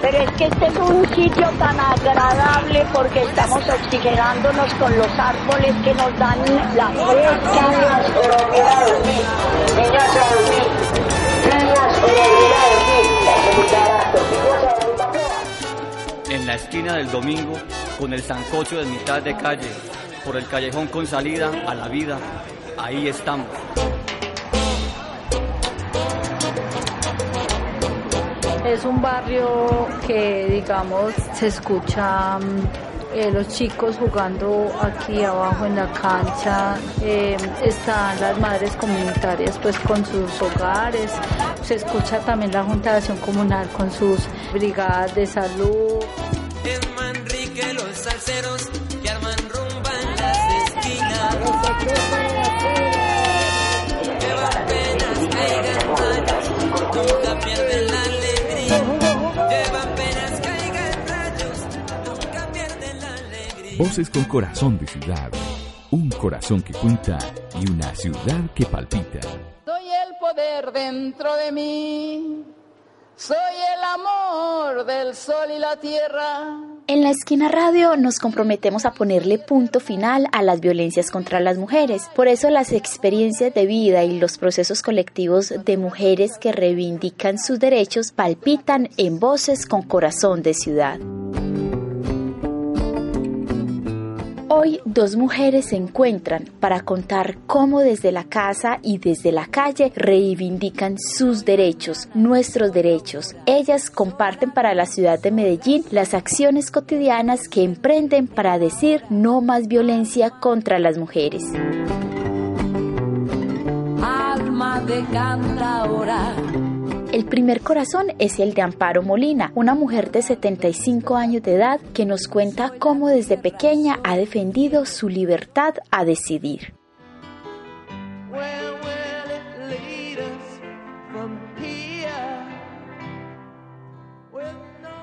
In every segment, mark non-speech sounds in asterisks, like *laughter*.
Pero es que este es un sitio tan agradable porque estamos oxigenándonos con los árboles que nos dan la fresca. En la esquina del domingo, con el sancocho de mitad de calle, por el callejón con salida a la vida, ahí estamos. Es un barrio que, digamos, se escucha eh, los chicos jugando aquí abajo en la cancha, eh, están las madres comunitarias pues con sus hogares, se escucha también la Junta de Acción Comunal con sus brigadas de salud. En Manrique los salseros que arman rumba en las esquinas. Penas, nunca pierden la Voces con corazón de ciudad. Un corazón que cuenta y una ciudad que palpita. Soy el poder dentro de mí. Soy el amor del sol y la tierra. En la esquina radio nos comprometemos a ponerle punto final a las violencias contra las mujeres. Por eso las experiencias de vida y los procesos colectivos de mujeres que reivindican sus derechos palpitan en voces con corazón de ciudad. Hoy dos mujeres se encuentran para contar cómo desde la casa y desde la calle reivindican sus derechos, nuestros derechos. Ellas comparten para la ciudad de Medellín las acciones cotidianas que emprenden para decir no más violencia contra las mujeres. Alma de. El primer corazón es el de Amparo Molina, una mujer de 75 años de edad que nos cuenta cómo desde pequeña ha defendido su libertad a decidir.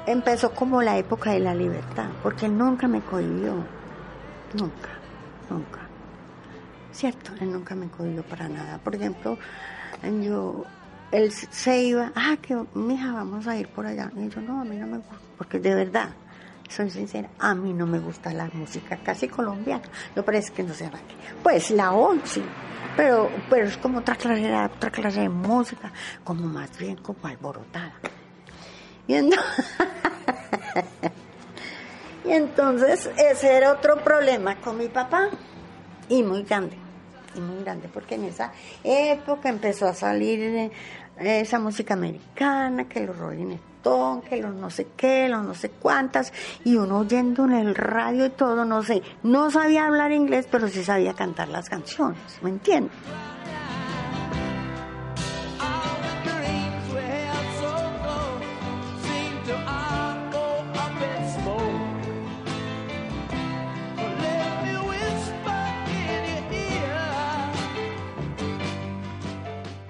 Empezó como la época de la libertad, porque él nunca me cohibió. Nunca, nunca. Cierto, él nunca me cohibió para nada. Por ejemplo, yo, él se iba, ah, que mija, vamos a ir por allá. Y yo, no, a mí no me gusta, porque de verdad, soy sincera, a mí no me gusta la música casi colombiana. No parece que no sea aquí. Pues la ON, sí. Pero, pero es como otra clase, otra clase de música, como más bien como alborotada. Y *laughs* y entonces ese era otro problema con mi papá y muy grande, muy grande, porque en esa época empezó a salir eh, esa música americana, que los Rolling Stone, que los no sé qué, los no sé cuántas, y uno oyendo en el radio y todo, no sé, no sabía hablar inglés, pero sí sabía cantar las canciones, ¿me entiendes?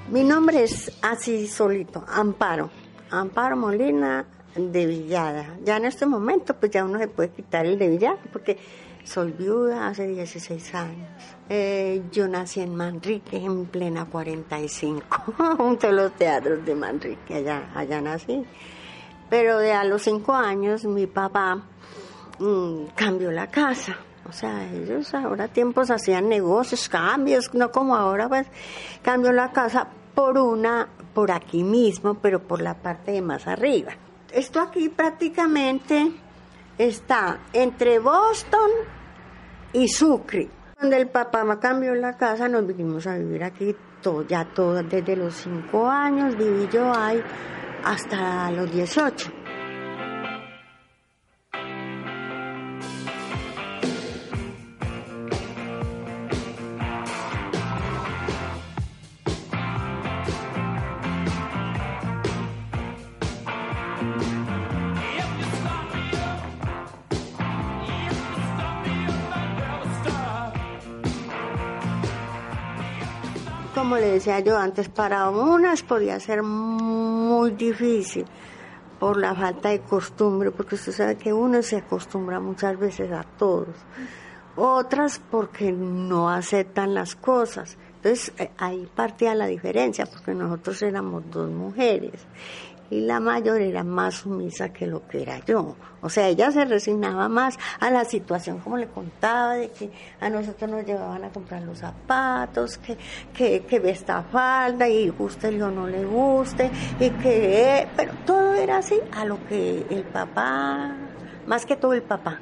Mi nombre es así solito, Amparo. Amparo Molina de Villada. Ya en este momento, pues ya uno se puede quitar el de Villada, porque soy viuda hace 16 años. Eh, yo nací en Manrique en plena 45, junto a los teatros de Manrique, allá, allá nací. Pero de a los 5 años mi papá mm, cambió la casa. O sea, ellos ahora tiempos hacían negocios, cambios, no como ahora, pues cambió la casa por una, por aquí mismo, pero por la parte de más arriba. Esto aquí prácticamente está entre Boston y Sucre. Cuando el papá cambió la casa, nos vinimos a vivir aquí, todo, ya todo, desde los cinco años viví yo ahí hasta los 18. Como le decía yo antes, para unas podía ser muy difícil por la falta de costumbre, porque usted sabe que uno se acostumbra muchas veces a todos. Otras porque no aceptan las cosas. Entonces eh, ahí partía la diferencia, porque nosotros éramos dos mujeres y la mayor era más sumisa que lo que era yo. O sea, ella se resignaba más a la situación, como le contaba, de que a nosotros nos llevaban a comprar los zapatos, que, que, que esta falda y guste o no le guste, y que, pero todo era así, a lo que el papá, más que todo el papá.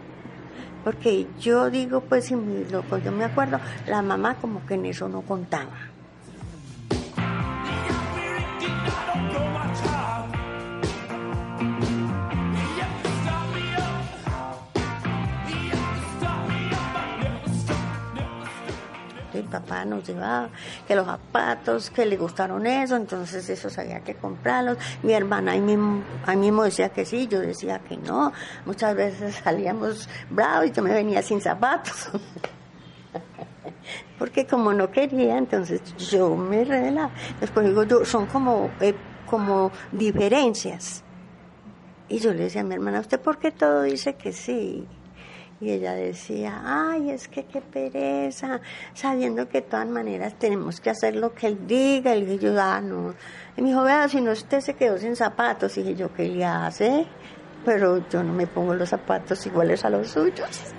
Porque yo digo, pues, si mi- lo que yo me acuerdo, la mamá como que en eso no contaba. Papá nos llevaba, que los zapatos, que le gustaron eso, entonces esos había que comprarlos. Mi hermana ahí mismo, ahí mismo decía que sí, yo decía que no. Muchas veces *laughs* salíamos bravos y yo me venía sin zapatos. *laughs* Porque como no quería, entonces yo me revelaba. Después digo, yo, son como, eh, como diferencias. Y yo le decía a mi hermana, ¿usted por qué todo dice que sí? Y ella decía, ay, es que qué pereza, sabiendo que de todas maneras tenemos que hacer lo que él diga. Le dije yo, ah, no. Y me dijo, vea, si no usted se quedó sin zapatos. Dije yo, ¿qué le hace? Pero yo no me pongo los zapatos iguales a los suyos.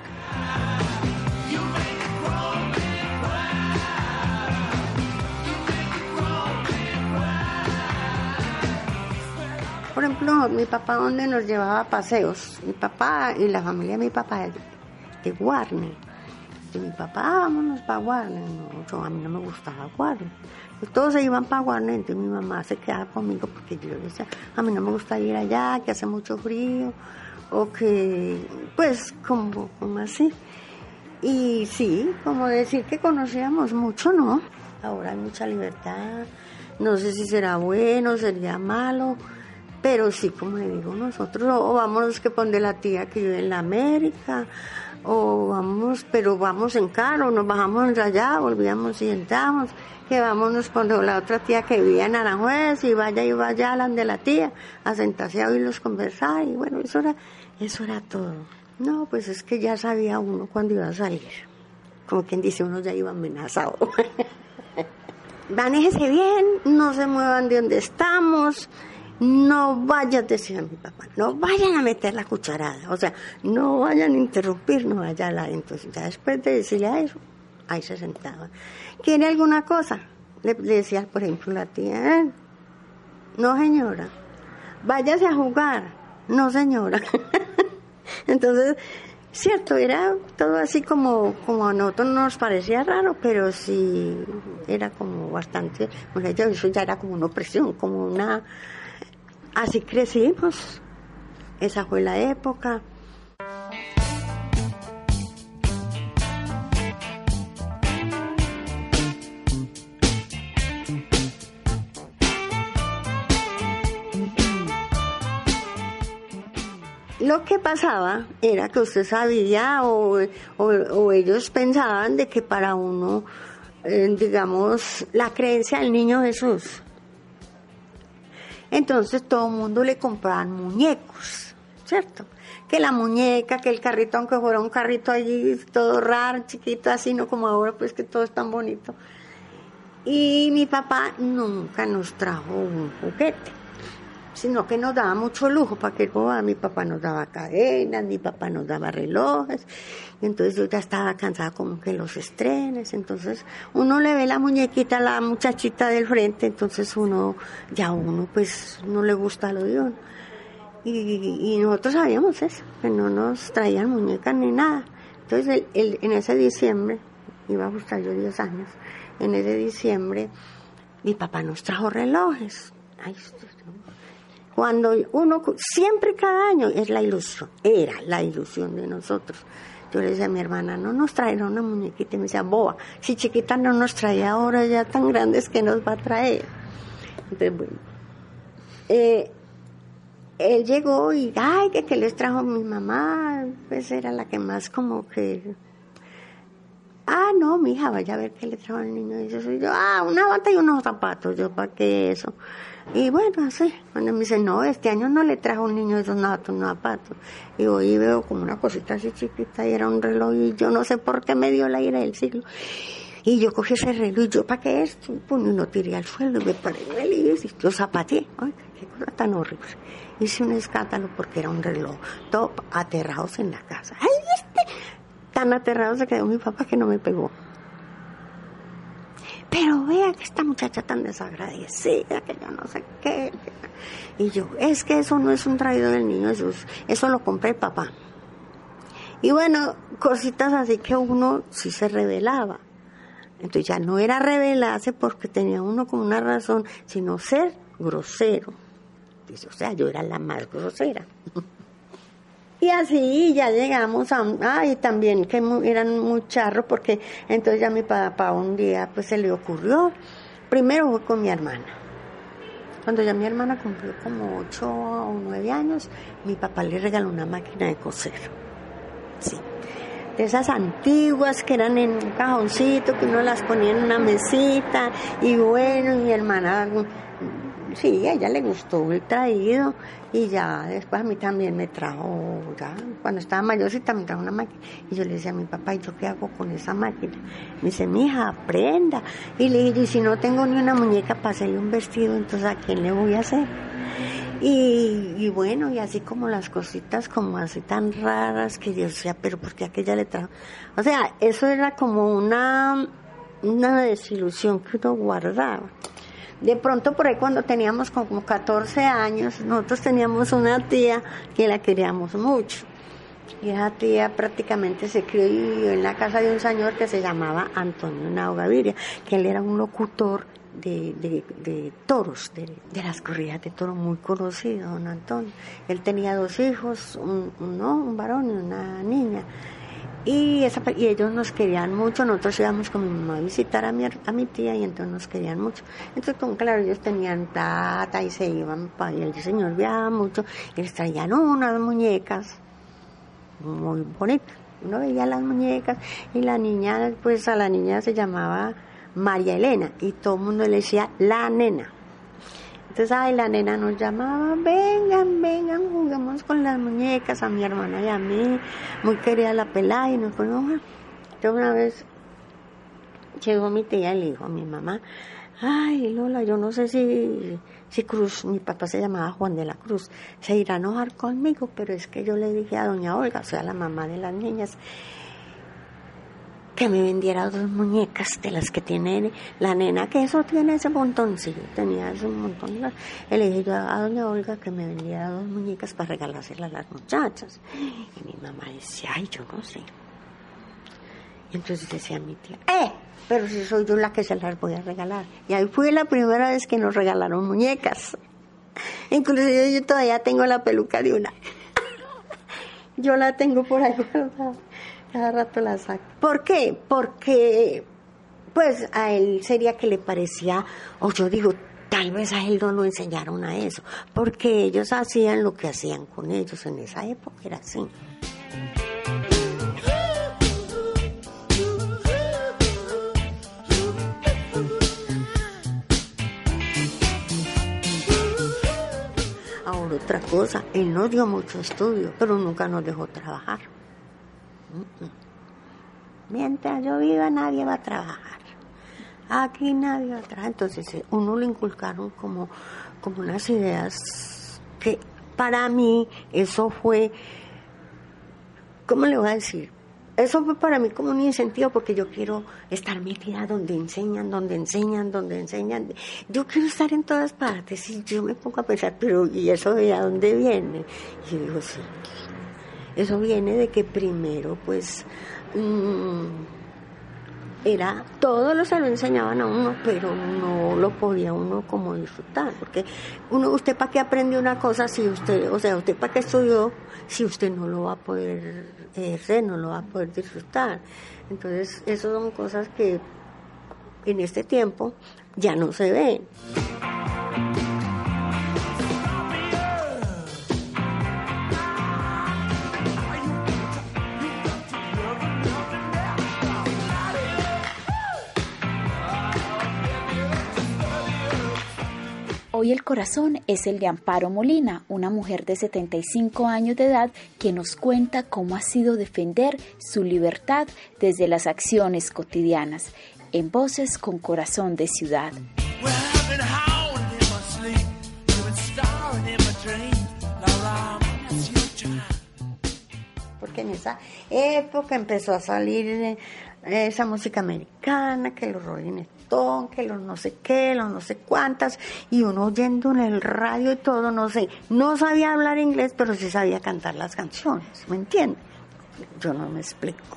Por ejemplo, mi papá donde nos llevaba paseos, mi papá y la familia de mi papá de, de Warner. Y mi papá, "Ah, vámonos para Warner. No, yo, a mí no me gustaba Warner. Pues todos se iban para Warner, entonces mi mamá se quedaba conmigo porque yo decía, a mí no me gusta ir allá, que hace mucho frío, o que, pues, como, como así. Y sí, como decir que conocíamos mucho, ¿no? Ahora hay mucha libertad, no sé si será bueno, sería malo, pero sí, como le digo, nosotros, o vamos que pone la tía que vive en la América, o vamos, pero vamos en carro, nos bajamos allá, volvíamos y entramos, que vámonos cuando la otra tía que vivía en Aranjuez, y vaya y vaya a la de la tía, a sentarse a oírlos conversar, y bueno, eso era, eso era todo. No, pues es que ya sabía uno cuando iba a salir. Como quien dice, uno ya iba amenazado. *laughs* Manéjese bien, no se muevan de donde estamos, no vayan, decía mi papá, no vayan a meter la cucharada, o sea, no vayan a interrumpir, no vayan a Entonces, ya después de decirle a eso, ahí se sentaba. ¿Quiere alguna cosa? Le, decía, por ejemplo, la tía, "Eh, no señora, váyase a jugar, no señora. *laughs* Entonces, cierto, era todo así como, como a nosotros nos parecía raro, pero sí era como bastante, bueno, eso ya era como una opresión, como una... Así crecimos, esa fue la época. Lo que pasaba era que usted sabía o, o- ellos pensaban de que para uno, eh, digamos, la creencia del niño Jesús. Entonces todo el mundo le compraban muñecos, ¿cierto? Que la muñeca, que el carrito, aunque fuera un carrito allí todo raro, chiquito, así, no como ahora, pues que todo es tan bonito. Y mi papá nunca nos trajo un juguete sino que nos daba mucho lujo para que boda. Mi papá nos daba cadenas, mi papá nos daba relojes. Entonces yo ya estaba cansada como que los estrenes. Entonces uno le ve la muñequita a la muchachita del frente, entonces uno, ya uno pues no le gusta lo de uno. Y, nosotros sabíamos eso, que no nos traían muñecas ni nada. Entonces el- el- en ese diciembre, iba a gustar yo 10 años, en ese diciembre mi papá nos trajo relojes. Ay, cuando uno, siempre cada año es la ilusión, era la ilusión de nosotros. Yo le decía a mi hermana, no nos traerá una muñequita, y me decía, boba, si chiquita no nos traía ahora ya tan grandes que nos va a traer. Entonces, bueno, eh, él llegó y, ay, que, que les trajo mi mamá, pues era la que más como que Ah, no, mija, vaya a ver qué le trajo al niño. Y yo yo, ah, una bata y unos zapatos. Yo, ¿para qué eso? Y bueno, así. Cuando me dice, no, este año no le trajo un niño esos zapatos, unos zapatos. Y voy y veo como una cosita así chiquita y era un reloj y yo no sé por qué me dio la ira del siglo. Y yo cogí ese reloj y yo, ¿para qué es? Pum, y lo tiré al suelo y me paré en el y yo zapateé. Ay, qué cosa tan horrible. Hice un escándalo porque era un reloj. Todo aterrados en la casa. ¡Ay, este! Tan aterrado se quedó mi papá que no me pegó. Pero vea que esta muchacha tan desagradecida, que yo no sé qué. Y yo, es que eso no es un traído del niño Jesús, eso lo compré el papá. Y bueno, cositas así que uno sí se revelaba. Entonces ya no era rebelarse porque tenía uno como una razón, sino ser grosero. Dice, o sea, yo era la más grosera. *laughs* Y así ya llegamos a un, ah, también que mu- eran muy charros porque entonces ya mi papá un día pues se le ocurrió, primero fue con mi hermana. Cuando ya mi hermana cumplió como ocho o nueve años, mi papá le regaló una máquina de coser. Sí. De esas antiguas que eran en un cajoncito, que uno las ponía en una mesita, y bueno, mi hermana sí, a ella le gustó el traído y ya después a mí también me trajo, ya cuando estaba mayorcita me trajo una máquina y yo le decía a mi papá, ¿y yo qué hago con esa máquina? Me dice, mija, aprenda. Y le dije, y si no tengo ni una muñeca para hacerle un vestido, entonces ¿a quién le voy a hacer? Y, y bueno, y así como las cositas como así tan raras que yo decía, pero ¿por qué aquella le trajo? O sea, eso era como una, una desilusión que uno guardaba. De pronto por ahí cuando teníamos como 14 años, nosotros teníamos una tía que la queríamos mucho. Y esa tía prácticamente se crió en la casa de un señor que se llamaba Antonio Nao Gaviria, que él era un locutor de, de, de toros, de, de las corridas de toros muy conocido, don Antonio. Él tenía dos hijos, un, un, no, un varón y una niña. Y, esa, y ellos nos querían mucho, nosotros íbamos con mi mamá a visitar a mi, a mi tía y entonces nos querían mucho. Entonces, como claro, ellos tenían plata y se iban, pa- y el señor viajaba mucho y les traían unas muñecas muy bonitas. Uno veía las muñecas y la niña, pues a la niña se llamaba María Elena y todo el mundo le decía la nena. Entonces, ay, la nena nos llamaba, vengan, vengan, juguemos con las muñecas, a mi hermana y a mí, muy querida la pelada, y nos jugar. yo una vez llegó mi tía y le dijo a mi mamá, ay, Lola, yo no sé si, si Cruz, mi papá se llamaba Juan de la Cruz, se irá a enojar conmigo, pero es que yo le dije a doña Olga, o sea, la mamá de las niñas, que me vendiera dos muñecas de las que tiene la nena, que eso tiene ese montón, sí, tenía ese montón. Y le dije yo a doña Olga que me vendiera dos muñecas para regalárselas a las muchachas. Y mi mamá decía, ay, yo no sé. Y entonces decía mi tía, ¡eh! Pero si soy yo la que se las voy a regalar. Y ahí fue la primera vez que nos regalaron muñecas. Inclusive yo todavía tengo la peluca de una. *laughs* yo la tengo por ahí guardada. Cada rato la saco. ¿Por qué? Porque, pues, a él sería que le parecía, o yo digo, tal vez a él no lo enseñaron a eso, porque ellos hacían lo que hacían con ellos en esa época, era así. Ahora otra cosa, él nos dio mucho estudio, pero nunca nos dejó trabajar. Mientras yo viva nadie va a trabajar. Aquí nadie va a trabajar. Entonces eh, uno le inculcaron como, como unas ideas que para mí eso fue, ¿cómo le voy a decir? Eso fue para mí como un incentivo porque yo quiero estar metida donde enseñan, donde enseñan, donde enseñan. Yo quiero estar en todas partes y yo me pongo a pensar, pero ¿y eso de dónde viene? Y yo digo, sí, eso viene de que primero pues mm, era, todo lo se lo enseñaban a uno, pero no lo podía uno como disfrutar, porque uno, usted para qué aprende una cosa si usted, o sea, usted para qué estudió si usted no lo va a poder ejercer, no lo va a poder disfrutar. Entonces, esas son cosas que en este tiempo ya no se ven. Hoy el corazón es el de Amparo Molina, una mujer de 75 años de edad que nos cuenta cómo ha sido defender su libertad desde las acciones cotidianas, en Voces con Corazón de Ciudad. Porque en esa época empezó a salir eh, esa música americana, que los Rolling Que los no sé qué, los no sé cuántas, y uno oyendo en el radio y todo, no sé, no sabía hablar inglés, pero sí sabía cantar las canciones, ¿me entiendes? Yo no me explico.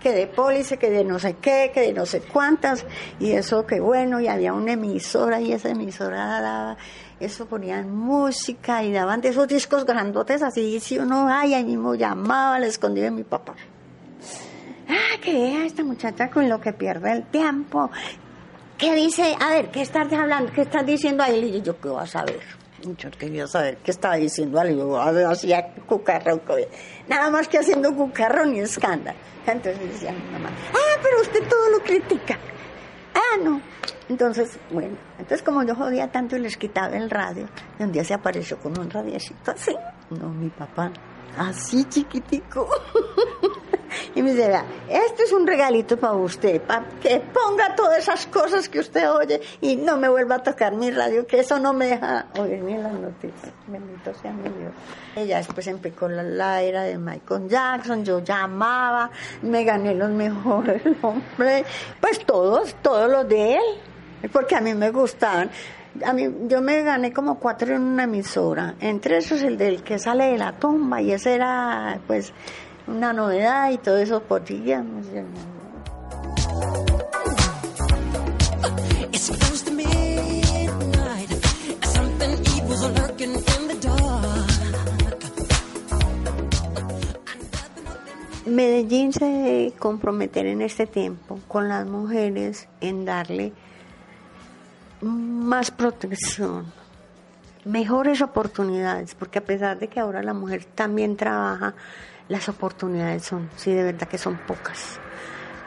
Que de pólice, que de no sé qué, que de no sé cuántas, y eso que bueno, y había una emisora, y esa emisora daba, eso ponían música, y daban de esos discos grandotes así, y si uno, ay, ahí mismo llamaba, le escondía de mi papá ah, que vea esta muchacha con lo que pierde el tiempo. ¿Qué dice? A ver, ¿qué estás hablando? ¿Qué estás diciendo a él? Y yo, ¿qué vas a saber? Yo quería saber qué estaba diciendo algo. Hacía cucarrón. Nada más que haciendo cucarrón y escándalo. Entonces decía mi mamá, ah, pero usted todo lo critica. Ah, no. Entonces, bueno, entonces como yo jodía tanto y les quitaba el radio, y un día se apareció con un radiecito así. No, mi papá, así chiquitico. *laughs* y me vea, este es un regalito para usted, para que ponga todas esas cosas que usted oye y no me vuelva a tocar mi radio, que eso no me deja oír ni las noticias. Bendito sea mi Dios. Ella después empezó la, la era de Michael Jackson, yo llamaba, me gané los mejores *laughs* hombres, pues todos, todos los de él, porque a mí me gustaban. A mí, yo me gané como cuatro en una emisora. Entre esos el del que sale de la tumba y ese era, pues, una novedad y todo eso in the dark. Medellín se debe comprometer en este tiempo con las mujeres en darle más protección, mejores oportunidades, porque a pesar de que ahora la mujer también trabaja, las oportunidades son, sí, de verdad que son pocas.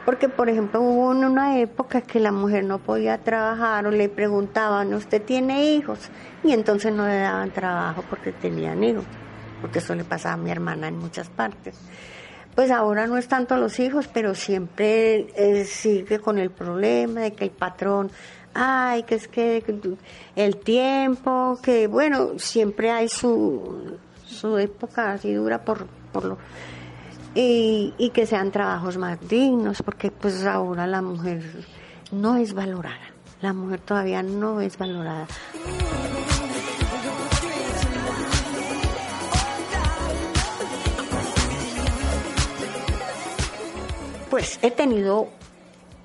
Porque, por ejemplo, hubo una época que la mujer no podía trabajar o le preguntaban, ¿usted tiene hijos? Y entonces no le daban trabajo porque tenían hijos, porque eso le pasaba a mi hermana en muchas partes. Pues ahora no es tanto los hijos, pero siempre eh, sigue con el problema de que el patrón, ay, que es que el tiempo, que bueno, siempre hay su, su época así dura por, por lo y, que sean trabajos más dignos, porque pues ahora la mujer no es valorada, la mujer todavía no es valorada. Pues he tenido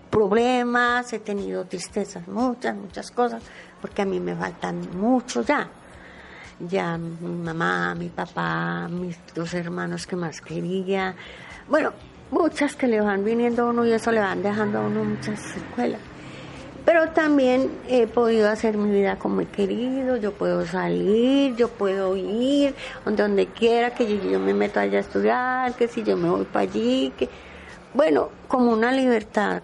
problemas, he tenido tristezas, muchas, muchas cosas, porque a mí me faltan mucho ya ya mi mamá, mi papá, mis dos hermanos que más quería, bueno, muchas que le van viniendo a uno y eso le van dejando a uno muchas secuelas. Pero también he podido hacer mi vida como he querido, yo puedo salir, yo puedo ir donde, quiera, que yo, yo me meto allá a estudiar, que si yo me voy para allí, que bueno, como una libertad,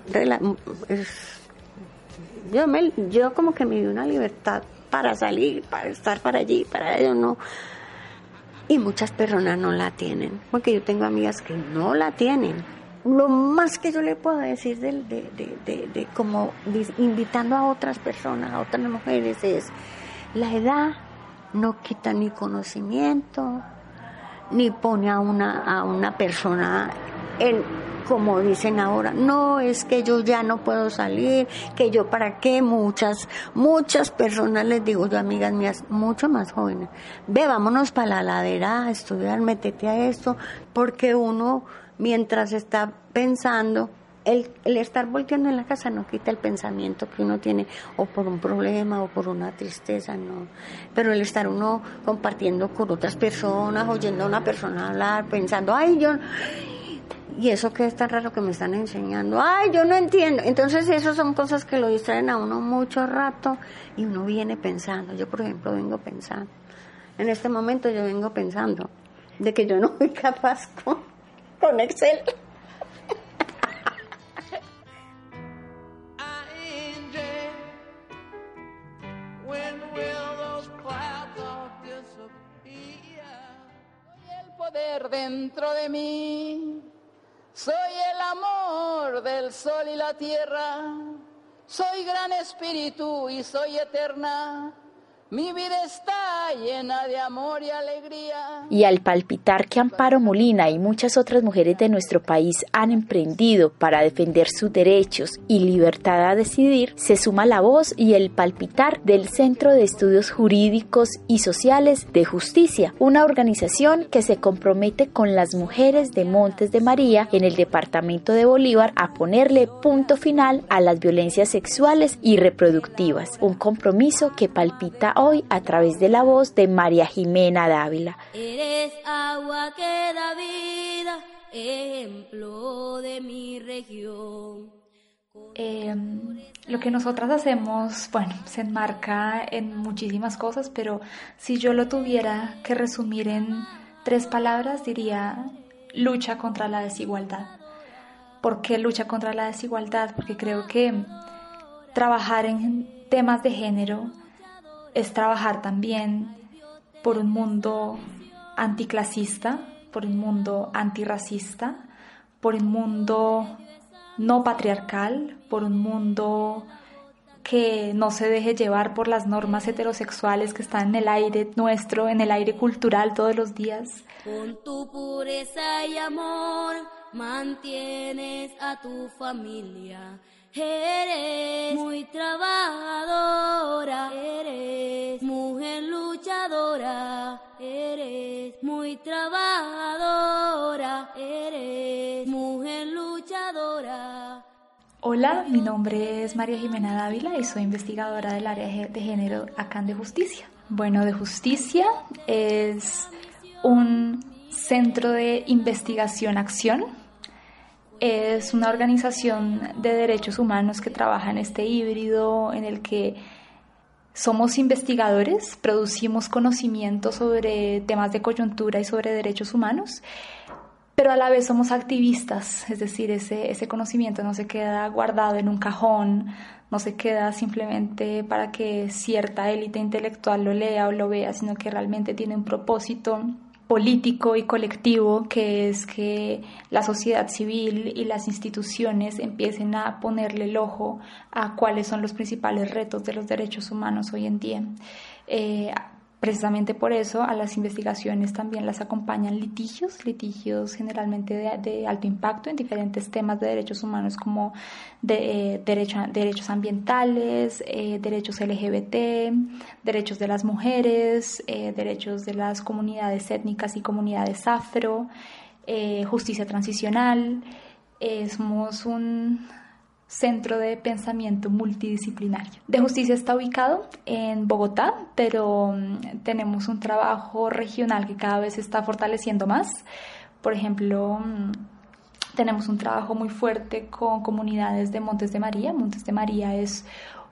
yo, me, yo como que me di una libertad para salir, para estar para allí, para ello no. Y muchas personas no la tienen, porque yo tengo amigas que no la tienen. Lo más que yo le puedo decir de, de, de, de, como invitando a otras personas, a otras mujeres, es la edad no quita ni conocimiento, ni pone a una, a una persona en, como dicen ahora, no es que yo ya no puedo salir, que yo para qué, muchas, muchas personas les digo yo, amigas mías, mucho más jóvenes, ve, vámonos para la ladera a estudiar, métete a esto, porque uno mientras está pensando, el, el, estar volteando en la casa no quita el pensamiento que uno tiene o por un problema o por una tristeza, no. Pero el estar uno compartiendo con otras personas, oyendo a una persona hablar, pensando, ay, yo, ¿Y eso qué es tan raro que me están enseñando? Ay, yo no entiendo. Entonces, eso son cosas que lo distraen a uno mucho rato y uno viene pensando. Yo, por ejemplo, vengo pensando. En este momento yo vengo pensando de que yo no *laughs* soy capaz con, con Excel. el poder dentro de mí soy el amor del sol y la tierra. Soy gran espíritu y soy eterna. Mi vida está llena de amor y alegría. Y al palpitar que Amparo Molina y muchas otras mujeres de nuestro país han emprendido para defender sus derechos y libertad a decidir, se suma la voz y el palpitar del Centro de Estudios Jurídicos y Sociales de Justicia, una organización que se compromete con las mujeres de Montes de María en el departamento de Bolívar a ponerle punto final a las violencias sexuales y reproductivas, un compromiso que palpita hoy a través de la voz de María Jimena Dávila. Eres agua que da vida, ejemplo de mi región. Eh, lo que nosotras hacemos, bueno, se enmarca en muchísimas cosas, pero si yo lo tuviera que resumir en tres palabras, diría lucha contra la desigualdad. ¿Por qué lucha contra la desigualdad? Porque creo que trabajar en temas de género es trabajar también por un mundo anticlasista, por un mundo antirracista, por un mundo no patriarcal, por un mundo que no se deje llevar por las normas heterosexuales que están en el aire nuestro, en el aire cultural todos los días. Con tu pureza y amor mantienes a tu familia. Eres muy trabajadora, eres mujer luchadora, eres muy trabajadora, eres mujer luchadora. Hola, mi nombre es María Jimena Dávila y soy investigadora del área de género acá en De Justicia. Bueno, De Justicia es un centro de investigación-acción es una organización de derechos humanos que trabaja en este híbrido en el que somos investigadores, producimos conocimiento sobre temas de coyuntura y sobre derechos humanos, pero a la vez somos activistas, es decir, ese, ese conocimiento no se queda guardado en un cajón, no se queda simplemente para que cierta élite intelectual lo lea o lo vea, sino que realmente tiene un propósito político y colectivo que es que la sociedad civil y las instituciones empiecen a ponerle el ojo a cuáles son los principales retos de los derechos humanos hoy en día. Eh, Precisamente por eso a las investigaciones también las acompañan litigios, litigios generalmente de, alto impacto en diferentes temas de derechos humanos como eh, derechos ambientales, eh, derechos LGBT, derechos de las mujeres, eh, derechos de las comunidades étnicas y comunidades afro, justicia transicional. somos un centro de pensamiento multidisciplinario. De Justicia está ubicado en Bogotá, pero mm, tenemos un trabajo regional que cada vez se está fortaleciendo más. Por ejemplo, mm, tenemos un trabajo muy fuerte con comunidades de Montes de María. Montes de María es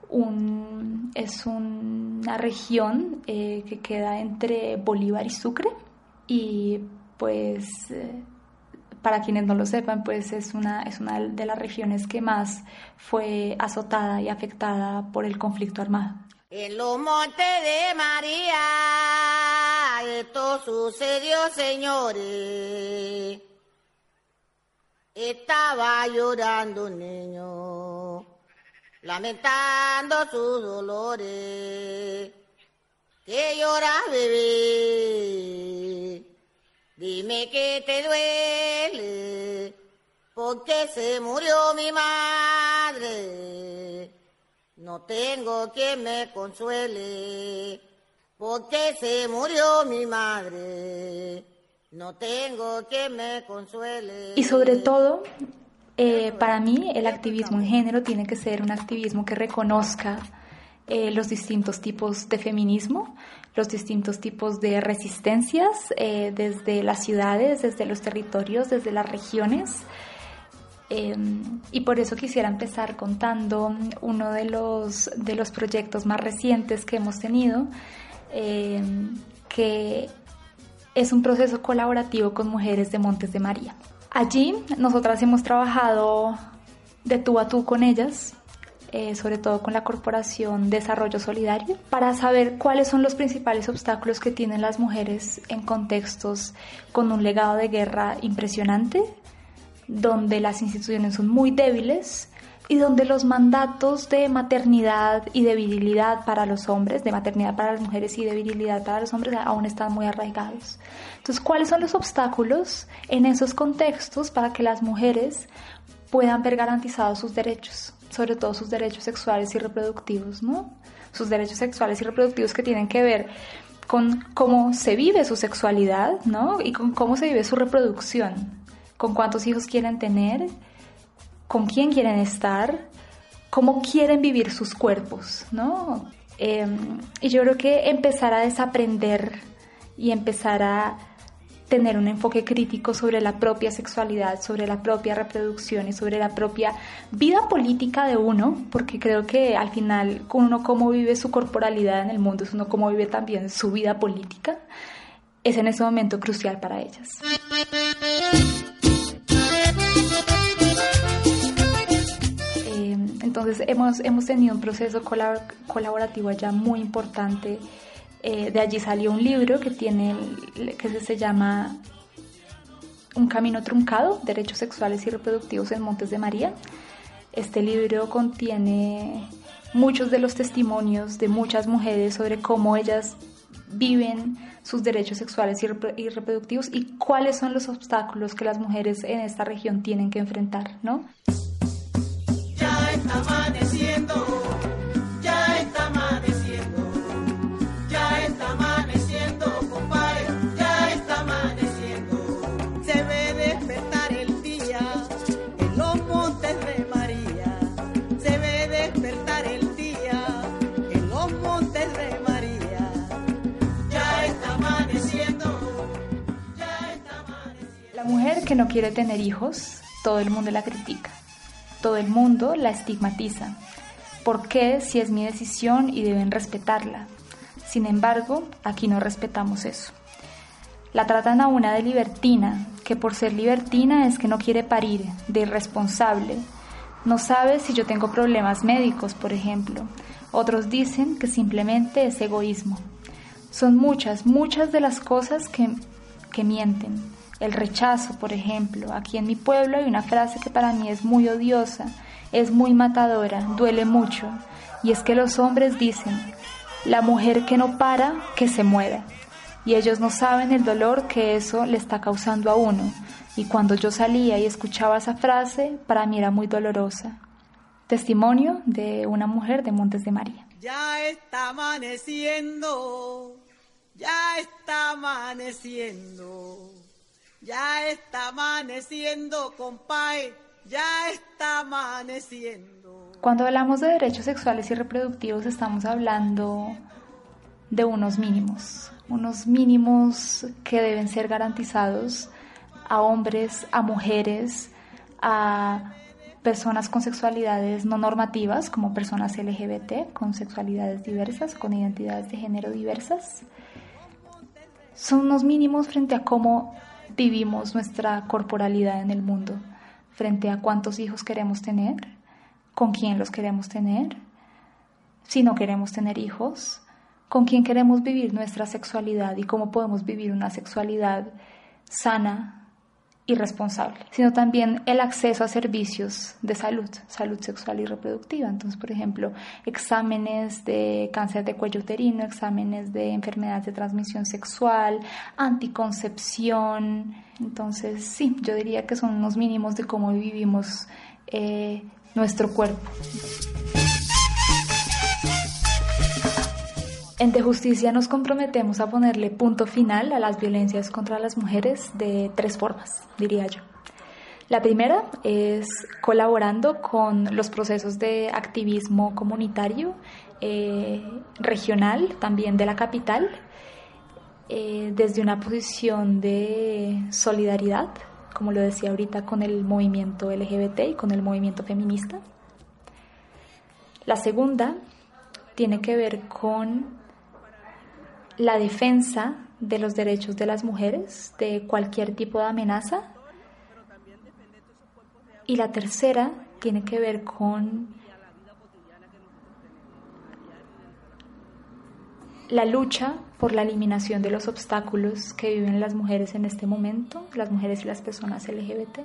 un, es una región eh, que queda entre Bolívar y Sucre y pues eh, para quienes no lo sepan, pues es una, es una de las regiones que más fue azotada y afectada por el conflicto armado. En los montes de María, esto sucedió, señores. Estaba llorando un niño, lamentando sus dolores. Que llora, bebé? Dime que te duele, porque se murió mi madre. No tengo quien me consuele, porque se murió mi madre. No tengo quien me consuele. Y sobre todo, eh, para mí el activismo en género tiene que ser un activismo que reconozca eh, los distintos tipos de feminismo, los distintos tipos de resistencias eh, desde las ciudades, desde los territorios, desde las regiones. Em, y por eso quisiera empezar contando uno de los, de los proyectos más recientes que hemos tenido, em, que es un proceso colaborativo con mujeres de Montes de María. Allí nosotras hemos trabajado de tú a tú con ellas eh, sobre todo con la Corporación Desarrollo Solidario, para saber cuáles son los principales obstáculos que tienen las mujeres en contextos con un legado de guerra impresionante, donde las instituciones son muy débiles y donde los mandatos de maternidad y de virilidad para los hombres, de maternidad para las mujeres y de virilidad para los hombres aún están muy arraigados. Entonces, ¿cuáles son los obstáculos en esos contextos para que las mujeres puedan ver garantizados sus derechos? Sobre todo sus derechos sexuales y reproductivos, ¿no? Sus derechos sexuales y reproductivos que tienen que ver con cómo se vive su sexualidad, ¿no? Y con cómo se vive su reproducción, con cuántos hijos quieren tener, con quién quieren estar, cómo quieren vivir sus cuerpos, ¿no? Em, y yo creo que empezar a desaprender y empezar a tener un enfoque crítico sobre la propia sexualidad, sobre la propia reproducción y sobre la propia vida política de uno, porque creo que al final uno cómo vive su corporalidad en el mundo es uno cómo vive también su vida política, es en ese momento crucial para ellas. Eh, entonces hemos, hemos tenido un proceso colaborativo allá muy importante eh, de allí salió un libro que, tiene, que se llama Un camino truncado, Derechos Sexuales y Reproductivos en Montes de María. Este libro contiene muchos de los testimonios de muchas mujeres sobre cómo ellas viven sus derechos sexuales y, reproductivos y cuáles son los obstáculos que las mujeres en esta región tienen que enfrentar, ¿no? Que no quiere tener hijos, todo el mundo la critica, todo el mundo la estigmatiza. ¿Por qué si es mi decisión y deben respetarla? Sin embargo, aquí no respetamos eso. La tratan a una de libertina, que por ser libertina es que no quiere parir, de irresponsable. No sabe si yo tengo problemas médicos, por ejemplo. Otros dicen que simplemente es egoísmo. Son muchas, muchas de las cosas que, que mienten el rechazo, por ejemplo. Aquí en mi pueblo hay una frase que para mí es muy odiosa, es muy matadora, duele mucho, y es que los hombres dicen, la mujer que no para, que se muera. Y ellos no saben el dolor que eso le está causando a uno. Y cuando yo salía y escuchaba esa frase, para mí era muy dolorosa. Testimonio de una mujer de Montes de María. Ya está amaneciendo, ya está amaneciendo. Ya está amaneciendo, compadre, ya está amaneciendo. Cuando hablamos de derechos sexuales y reproductivos estamos hablando de unos mínimos, unos mínimos que deben ser garantizados a hombres, a mujeres, a personas con sexualidades no normativas, como personas LGBT, con sexualidades diversas, con identidades de género diversas. Son unos mínimos frente a cómo vivimos nuestra corporalidad en el mundo frente a cuántos hijos queremos tener, con quién los queremos tener, si no queremos tener hijos, con quién queremos vivir nuestra sexualidad y cómo podemos vivir una sexualidad sana, responsable, sino también el acceso a servicios de salud, salud sexual y reproductiva. Entonces, por ejemplo, exámenes de cáncer de cuello uterino, exámenes de enfermedades de transmisión sexual, anticoncepción. Entonces, sí, yo diría que son unos mínimos de cómo vivimos eh, nuestro cuerpo. En De Justicia nos comprometemos a ponerle punto final a las violencias contra las mujeres de tres formas, diría yo. La primera es colaborando con los procesos de activismo comunitario eh, regional, también de la capital, eh, desde una posición de solidaridad, como lo decía ahorita, con el movimiento LGBT y con el movimiento feminista. La segunda tiene que ver con la defensa de los derechos de las mujeres, de cualquier tipo de amenaza. Y la tercera tiene que ver con la lucha por la eliminación de los obstáculos que viven las mujeres en este momento, las mujeres y las personas LGBT,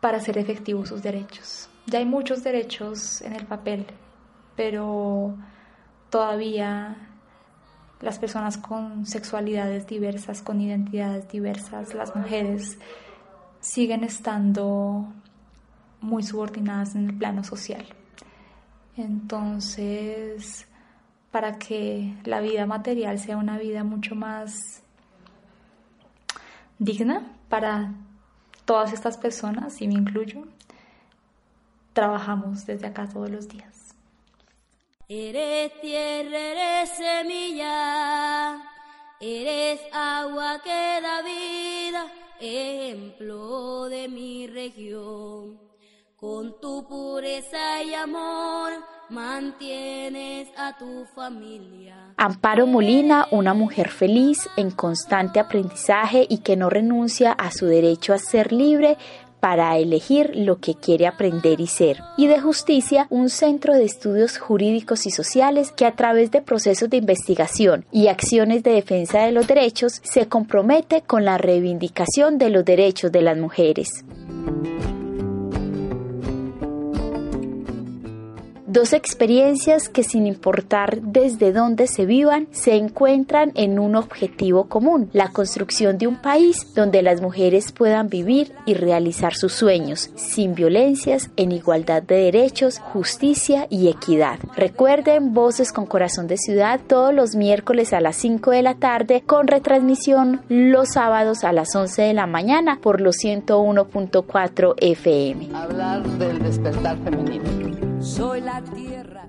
para hacer efectivos sus derechos. Ya hay muchos derechos en el papel, pero todavía las personas con sexualidades diversas, con identidades diversas, las mujeres, siguen estando muy subordinadas en el plano social. Entonces, para que la vida material sea una vida mucho más digna para todas estas personas, y me incluyo, trabajamos desde acá todos los días. Eres tierra, eres semilla, eres agua que da vida, ejemplo de mi región. Con tu pureza y amor mantienes a tu familia. Amparo Molina, una mujer feliz, en constante aprendizaje y que no renuncia a su derecho a ser libre, para elegir lo que quiere aprender y ser. Y de justicia, un centro de estudios jurídicos y sociales que a través de procesos de investigación y acciones de defensa de los derechos se compromete con la reivindicación de los derechos de las mujeres. Dos experiencias que sin importar desde dónde se vivan, se encuentran en un objetivo común, la construcción de un país donde las mujeres puedan vivir y realizar sus sueños, sin violencias, en igualdad de derechos, justicia y equidad. Recuerden Voces con Corazón de Ciudad todos los miércoles a las 5 de la tarde con retransmisión los sábados a las 11 de la mañana por los 101.4 FM. Hablar del despertar femenino. Soy la tierra.